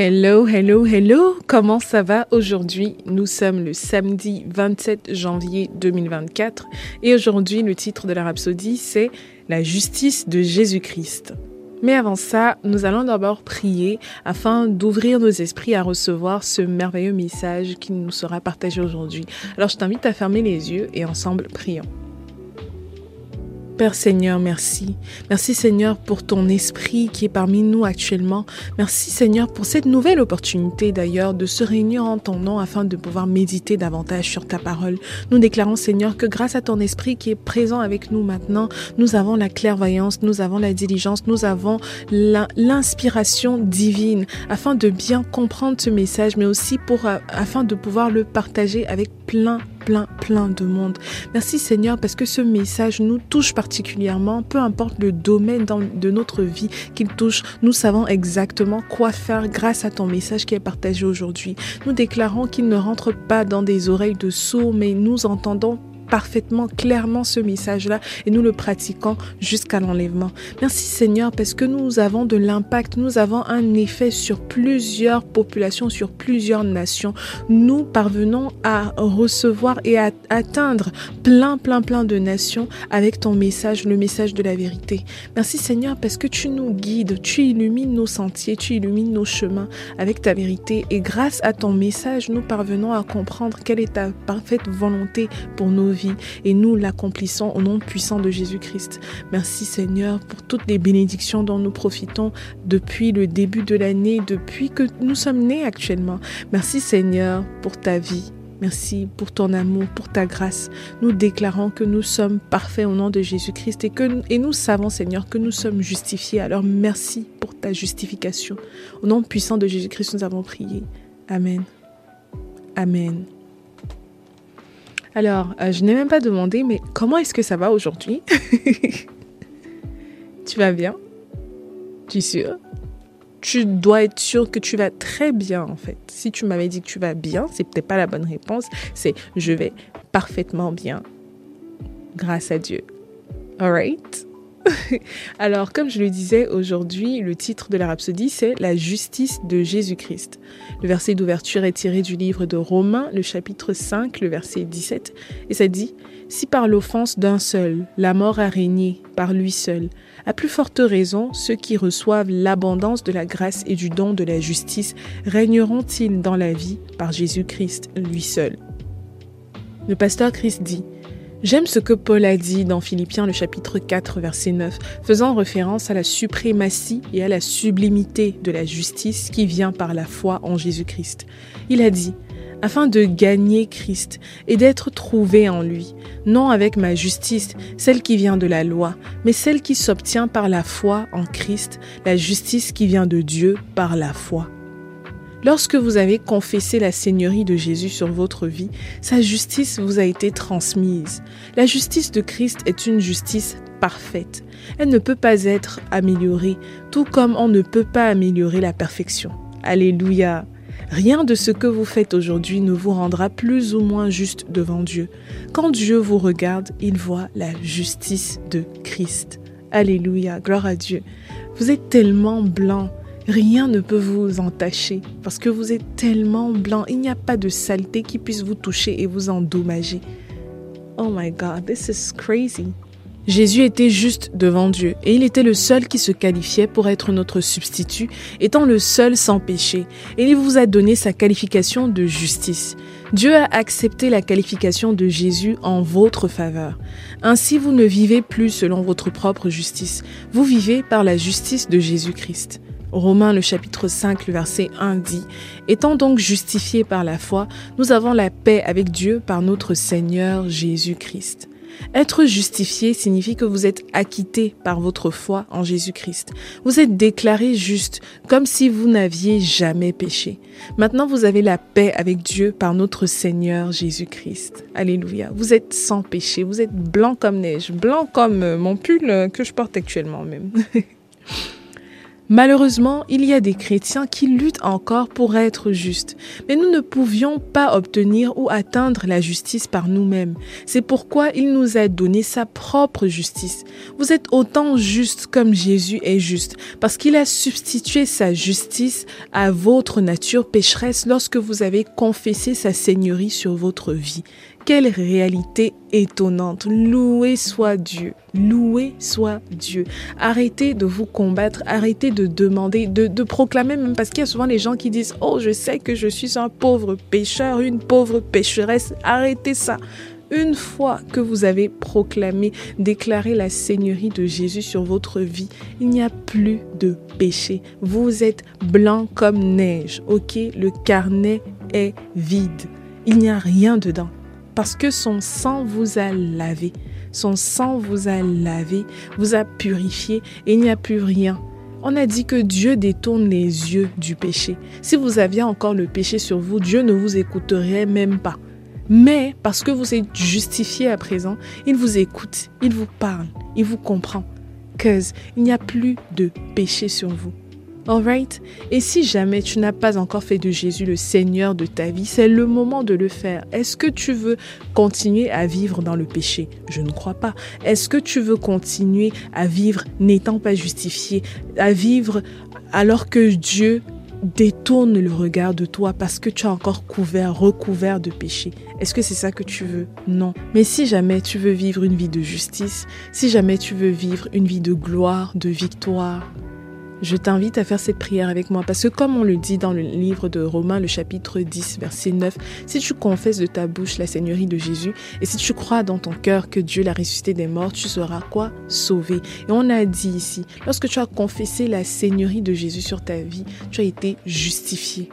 Hello, hello, hello, comment ça va aujourd'hui? Nous sommes le samedi 27 janvier 2024 et aujourd'hui le titre de la rhapsodie c'est La justice de Jésus-Christ. Mais avant ça, nous allons d'abord prier afin d'ouvrir nos esprits à recevoir ce merveilleux message qui nous sera partagé aujourd'hui. Alors je t'invite à fermer les yeux et ensemble prions. Père Seigneur, merci. Merci Seigneur pour ton esprit qui est parmi nous actuellement. Merci Seigneur pour cette nouvelle opportunité d'ailleurs de se réunir en ton nom afin de pouvoir méditer davantage sur ta parole. Nous déclarons Seigneur que grâce à ton esprit qui est présent avec nous maintenant, nous avons la clairvoyance, nous avons la diligence, nous avons l'inspiration divine afin de bien comprendre ce message, mais aussi pour, euh, afin de pouvoir le partager avec plein plein, plein de monde. Merci Seigneur parce que ce message nous touche particulièrement, peu importe le domaine de notre vie qu'il touche, nous savons exactement quoi faire grâce à ton message qui est partagé aujourd'hui. Nous déclarons qu'il ne rentre pas dans des oreilles de sourds, mais nous entendons parfaitement, clairement ce message-là et nous le pratiquons jusqu'à l'enlèvement. Merci Seigneur parce que nous avons de l'impact, nous avons un effet sur plusieurs populations, sur plusieurs nations. Nous parvenons à recevoir et à atteindre plein, plein, plein de nations avec ton message, le message de la vérité. Merci Seigneur parce que tu nous guides, tu illumines nos sentiers, tu illumines nos chemins avec ta vérité et grâce à ton message, nous parvenons à comprendre quelle est ta parfaite volonté pour nos vies et nous l'accomplissons au nom puissant de Jésus-Christ. Merci Seigneur pour toutes les bénédictions dont nous profitons depuis le début de l'année, depuis que nous sommes nés actuellement. Merci Seigneur pour ta vie. Merci pour ton amour, pour ta grâce. Nous déclarons que nous sommes parfaits au nom de Jésus-Christ et, que, et nous savons, Seigneur, que nous sommes justifiés. Alors merci pour ta justification. Au nom puissant de Jésus-Christ, nous avons prié. Amen. Amen. Alors, euh, je n'ai même pas demandé, mais comment est-ce que ça va aujourd'hui Tu vas bien? Tu es sûr Tu dois être sûr que tu vas très bien, en fait. Si tu m'avais dit que tu vas bien, c'est peut-être pas la bonne réponse. C'est je vais parfaitement bien. Grâce à Dieu. Alright Alors, comme je le disais aujourd'hui, le titre de la rhapsodie, c'est La justice de Jésus-Christ. Le verset d'ouverture est tiré du livre de Romains, le chapitre 5, le verset 17, et ça dit Si par l'offense d'un seul, la mort a régné par lui seul, à plus forte raison, ceux qui reçoivent l'abondance de la grâce et du don de la justice régneront-ils dans la vie par Jésus-Christ lui seul? Le pasteur Christ dit J'aime ce que Paul a dit dans Philippiens le chapitre 4 verset 9, faisant référence à la suprématie et à la sublimité de la justice qui vient par la foi en Jésus-Christ. Il a dit, afin de gagner Christ et d'être trouvé en lui, non avec ma justice, celle qui vient de la loi, mais celle qui s'obtient par la foi en Christ, la justice qui vient de Dieu par la foi. Lorsque vous avez confessé la Seigneurie de Jésus sur votre vie, sa justice vous a été transmise. La justice de Christ est une justice parfaite. Elle ne peut pas être améliorée, tout comme on ne peut pas améliorer la perfection. Alléluia. Rien de ce que vous faites aujourd'hui ne vous rendra plus ou moins juste devant Dieu. Quand Dieu vous regarde, il voit la justice de Christ. Alléluia, gloire à Dieu. Vous êtes tellement blanc, Rien ne peut vous entacher parce que vous êtes tellement blanc. Il n'y a pas de saleté qui puisse vous toucher et vous endommager. Oh my God, this is crazy. Jésus était juste devant Dieu et il était le seul qui se qualifiait pour être notre substitut, étant le seul sans péché. Et il vous a donné sa qualification de justice. Dieu a accepté la qualification de Jésus en votre faveur. Ainsi, vous ne vivez plus selon votre propre justice, vous vivez par la justice de Jésus-Christ. Romains le chapitre 5, le verset 1 dit, Étant donc justifiés par la foi, nous avons la paix avec Dieu par notre Seigneur Jésus-Christ. Être justifié signifie que vous êtes acquitté par votre foi en Jésus-Christ. Vous êtes déclaré juste, comme si vous n'aviez jamais péché. Maintenant, vous avez la paix avec Dieu par notre Seigneur Jésus-Christ. Alléluia. Vous êtes sans péché, vous êtes blanc comme neige, blanc comme mon pull que je porte actuellement même. Malheureusement, il y a des chrétiens qui luttent encore pour être justes, mais nous ne pouvions pas obtenir ou atteindre la justice par nous-mêmes. C'est pourquoi il nous a donné sa propre justice. Vous êtes autant juste comme Jésus est juste, parce qu'il a substitué sa justice à votre nature pécheresse lorsque vous avez confessé sa seigneurie sur votre vie. Quelle réalité étonnante. Loué soit Dieu. Loué soit Dieu. Arrêtez de vous combattre. Arrêtez de demander, de, de proclamer, même parce qu'il y a souvent les gens qui disent, oh, je sais que je suis un pauvre pécheur, une pauvre pécheresse. Arrêtez ça. Une fois que vous avez proclamé, déclaré la Seigneurie de Jésus sur votre vie, il n'y a plus de péché. Vous êtes blanc comme neige, ok Le carnet est vide. Il n'y a rien dedans parce que son sang vous a lavé. Son sang vous a lavé, vous a purifié et il n'y a plus rien. On a dit que Dieu détourne les yeux du péché. Si vous aviez encore le péché sur vous, Dieu ne vous écouterait même pas. Mais parce que vous êtes justifié à présent, il vous écoute, il vous parle, il vous comprend. Cause il n'y a plus de péché sur vous. Alright? Et si jamais tu n'as pas encore fait de Jésus le Seigneur de ta vie, c'est le moment de le faire. Est-ce que tu veux continuer à vivre dans le péché? Je ne crois pas. Est-ce que tu veux continuer à vivre n'étant pas justifié, à vivre alors que Dieu détourne le regard de toi parce que tu as encore couvert, recouvert de péché? Est-ce que c'est ça que tu veux? Non. Mais si jamais tu veux vivre une vie de justice, si jamais tu veux vivre une vie de gloire, de victoire, je t'invite à faire cette prière avec moi parce que comme on le dit dans le livre de Romains, le chapitre 10, verset 9, si tu confesses de ta bouche la Seigneurie de Jésus et si tu crois dans ton cœur que Dieu l'a ressuscité des morts, tu seras quoi? Sauvé. Et on a dit ici, lorsque tu as confessé la Seigneurie de Jésus sur ta vie, tu as été justifié.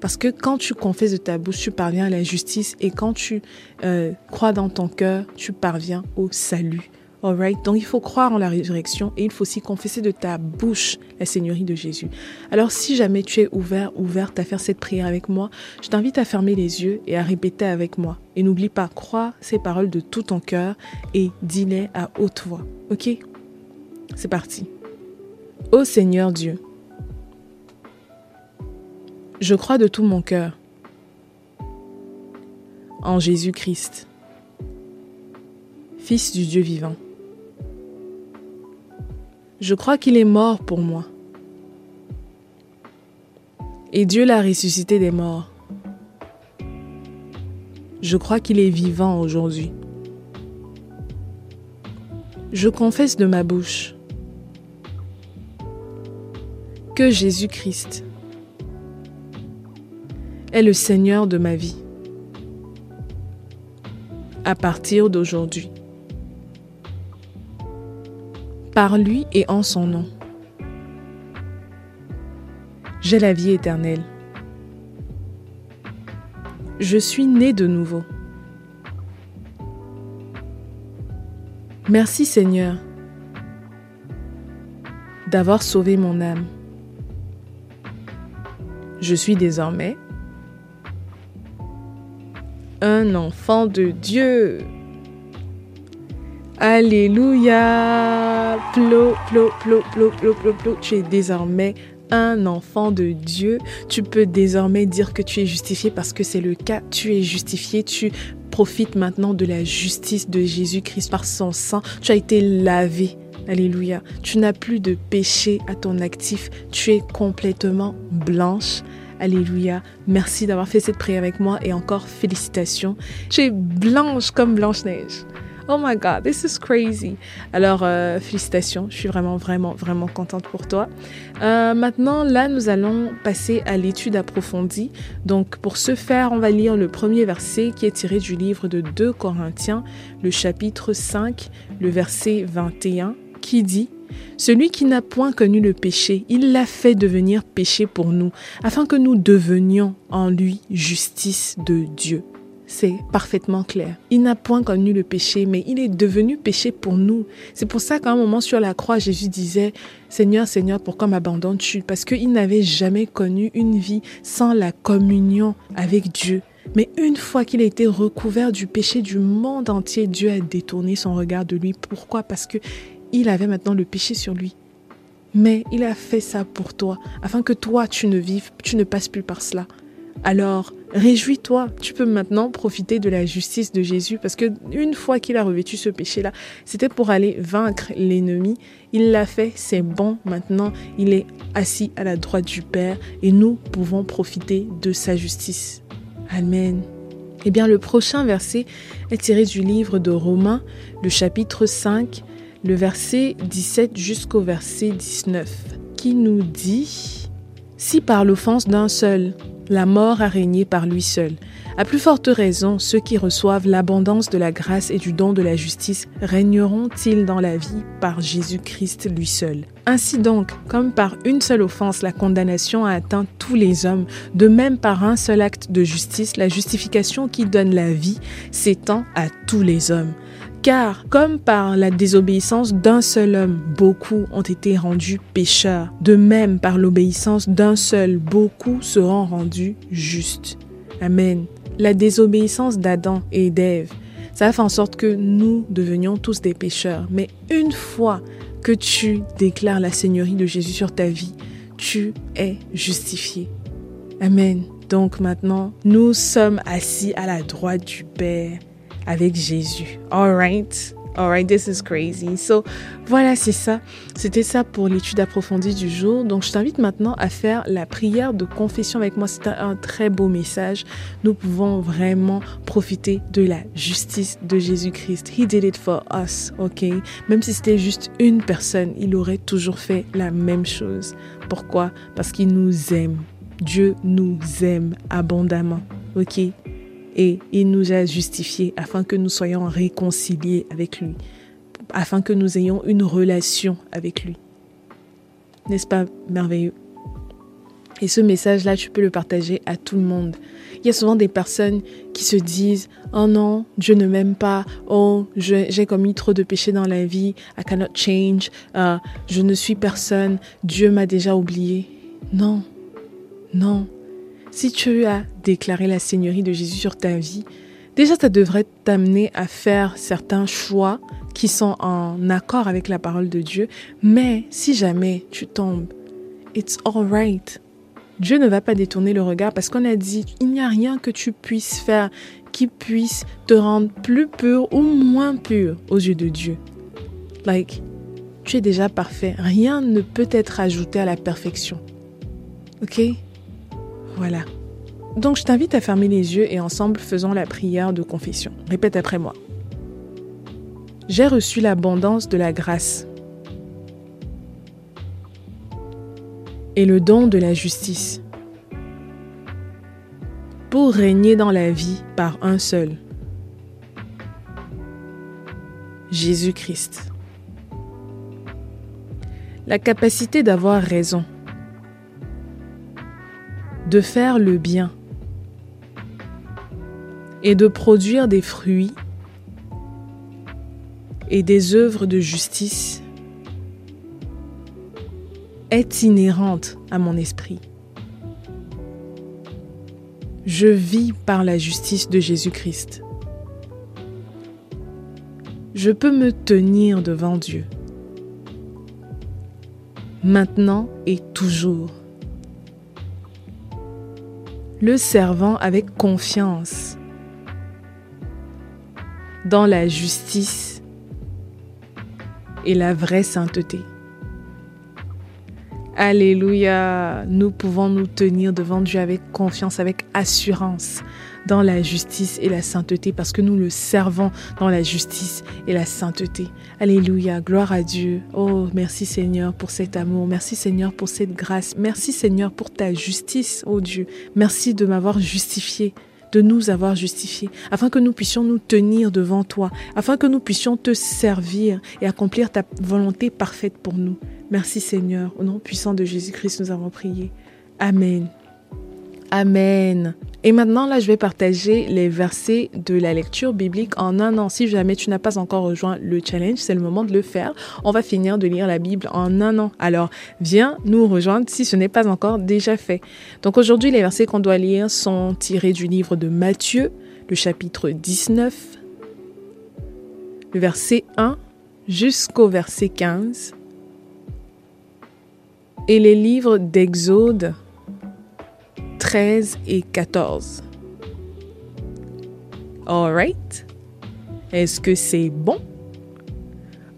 Parce que quand tu confesses de ta bouche, tu parviens à la justice et quand tu euh, crois dans ton cœur, tu parviens au salut. Donc il faut croire en la résurrection et il faut aussi confesser de ta bouche la Seigneurie de Jésus. Alors si jamais tu es ouvert, ouverte à faire cette prière avec moi, je t'invite à fermer les yeux et à répéter avec moi. Et n'oublie pas, crois ces paroles de tout ton cœur et dis-les à haute voix. Ok? C'est parti. Ô Seigneur Dieu, je crois de tout mon cœur en Jésus-Christ, Fils du Dieu vivant. Je crois qu'il est mort pour moi. Et Dieu l'a ressuscité des morts. Je crois qu'il est vivant aujourd'hui. Je confesse de ma bouche que Jésus-Christ est le Seigneur de ma vie à partir d'aujourd'hui par lui et en son nom. J'ai la vie éternelle. Je suis né de nouveau. Merci Seigneur d'avoir sauvé mon âme. Je suis désormais un enfant de Dieu. Alléluia. Plo, plo, plo, plo, plo, plo, plo. Tu es désormais un enfant de Dieu. Tu peux désormais dire que tu es justifié parce que c'est le cas. Tu es justifié. Tu profites maintenant de la justice de Jésus-Christ par son sang. Tu as été lavé. Alléluia. Tu n'as plus de péché à ton actif. Tu es complètement blanche. Alléluia. Merci d'avoir fait cette prière avec moi et encore félicitations. Tu es blanche comme Blanche-Neige. Oh my God, this is crazy. Alors, euh, félicitations, je suis vraiment, vraiment, vraiment contente pour toi. Euh, maintenant, là, nous allons passer à l'étude approfondie. Donc, pour ce faire, on va lire le premier verset qui est tiré du livre de 2 Corinthiens, le chapitre 5, le verset 21, qui dit celui qui n'a point connu le péché, il l'a fait devenir péché pour nous, afin que nous devenions en lui justice de Dieu c'est parfaitement clair. Il n'a point connu le péché, mais il est devenu péché pour nous. C'est pour ça qu'à un moment sur la croix, Jésus disait, Seigneur, Seigneur, pourquoi m'abandonnes-tu? Parce qu'il n'avait jamais connu une vie sans la communion avec Dieu. Mais une fois qu'il a été recouvert du péché du monde entier, Dieu a détourné son regard de lui. Pourquoi? Parce que il avait maintenant le péché sur lui. Mais il a fait ça pour toi, afin que toi, tu ne vives, tu ne passes plus par cela. Alors, réjouis-toi, tu peux maintenant profiter de la justice de Jésus parce que une fois qu'il a revêtu ce péché-là, c'était pour aller vaincre l'ennemi. Il l'a fait, c'est bon. Maintenant, il est assis à la droite du Père et nous pouvons profiter de sa justice. Amen. Eh bien, le prochain verset est tiré du livre de Romains, le chapitre 5, le verset 17 jusqu'au verset 19, qui nous dit, Si par l'offense d'un seul, la mort a régné par lui seul. À plus forte raison, ceux qui reçoivent l'abondance de la grâce et du don de la justice régneront-ils dans la vie par Jésus-Christ lui seul. Ainsi donc, comme par une seule offense la condamnation a atteint tous les hommes, de même par un seul acte de justice, la justification qui donne la vie s'étend à tous les hommes. Car, comme par la désobéissance d'un seul homme, beaucoup ont été rendus pécheurs, de même par l'obéissance d'un seul, beaucoup seront rendus justes. Amen. La désobéissance d'Adam et d'Ève, ça a fait en sorte que nous devenions tous des pécheurs. Mais une fois que tu déclares la Seigneurie de Jésus sur ta vie, tu es justifié. Amen. Donc maintenant, nous sommes assis à la droite du Père avec Jésus. Alright? Alright, this is crazy. So, voilà, c'est ça. C'était ça pour l'étude approfondie du jour. Donc, je t'invite maintenant à faire la prière de confession avec moi. C'est un très beau message. Nous pouvons vraiment profiter de la justice de Jésus-Christ. He did it for us, ok? Même si c'était juste une personne, il aurait toujours fait la même chose. Pourquoi? Parce qu'il nous aime. Dieu nous aime abondamment, ok? Et il nous a justifiés afin que nous soyons réconciliés avec lui, afin que nous ayons une relation avec lui. N'est-ce pas merveilleux? Et ce message-là, tu peux le partager à tout le monde. Il y a souvent des personnes qui se disent Oh non, Dieu ne m'aime pas. Oh, j'ai commis trop de péchés dans la vie. I cannot change. Uh, je ne suis personne. Dieu m'a déjà oublié. Non, non. Si tu as déclaré la Seigneurie de Jésus sur ta vie, déjà ça devrait t'amener à faire certains choix qui sont en accord avec la parole de Dieu. Mais si jamais tu tombes, it's alright. Dieu ne va pas détourner le regard parce qu'on a dit, il n'y a rien que tu puisses faire qui puisse te rendre plus pur ou moins pur aux yeux de Dieu. Like, tu es déjà parfait. Rien ne peut être ajouté à la perfection. OK? Voilà. Donc je t'invite à fermer les yeux et ensemble faisons la prière de confession. Répète après moi. J'ai reçu l'abondance de la grâce et le don de la justice pour régner dans la vie par un seul, Jésus-Christ. La capacité d'avoir raison de faire le bien et de produire des fruits et des œuvres de justice est inhérente à mon esprit. Je vis par la justice de Jésus-Christ. Je peux me tenir devant Dieu, maintenant et toujours le servant avec confiance. Dans la justice et la vraie sainteté. Alléluia, nous pouvons nous tenir devant Dieu avec confiance, avec assurance dans la justice et la sainteté parce que nous le servons dans la justice et la sainteté. Alléluia, gloire à Dieu. Oh, merci Seigneur pour cet amour. Merci Seigneur pour cette grâce. Merci Seigneur pour ta justice, oh Dieu. Merci de m'avoir justifié de nous avoir justifiés, afin que nous puissions nous tenir devant toi, afin que nous puissions te servir et accomplir ta volonté parfaite pour nous. Merci Seigneur, au nom puissant de Jésus-Christ, nous avons prié. Amen. Amen. Et maintenant, là, je vais partager les versets de la lecture biblique en un an. Si jamais tu n'as pas encore rejoint le challenge, c'est le moment de le faire. On va finir de lire la Bible en un an. Alors, viens nous rejoindre si ce n'est pas encore déjà fait. Donc aujourd'hui, les versets qu'on doit lire sont tirés du livre de Matthieu, le chapitre 19, le verset 1 jusqu'au verset 15 et les livres d'Exode 13 et 14. Alright? Est-ce que c'est bon?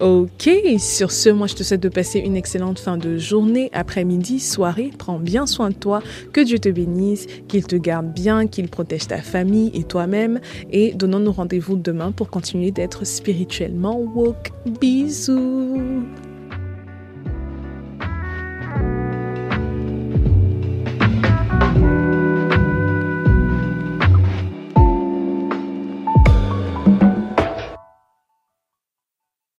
Ok, sur ce, moi je te souhaite de passer une excellente fin de journée, après-midi, soirée. Prends bien soin de toi, que Dieu te bénisse, qu'il te garde bien, qu'il protège ta famille et toi-même. Et donnons-nous rendez-vous demain pour continuer d'être spirituellement woke. Bisous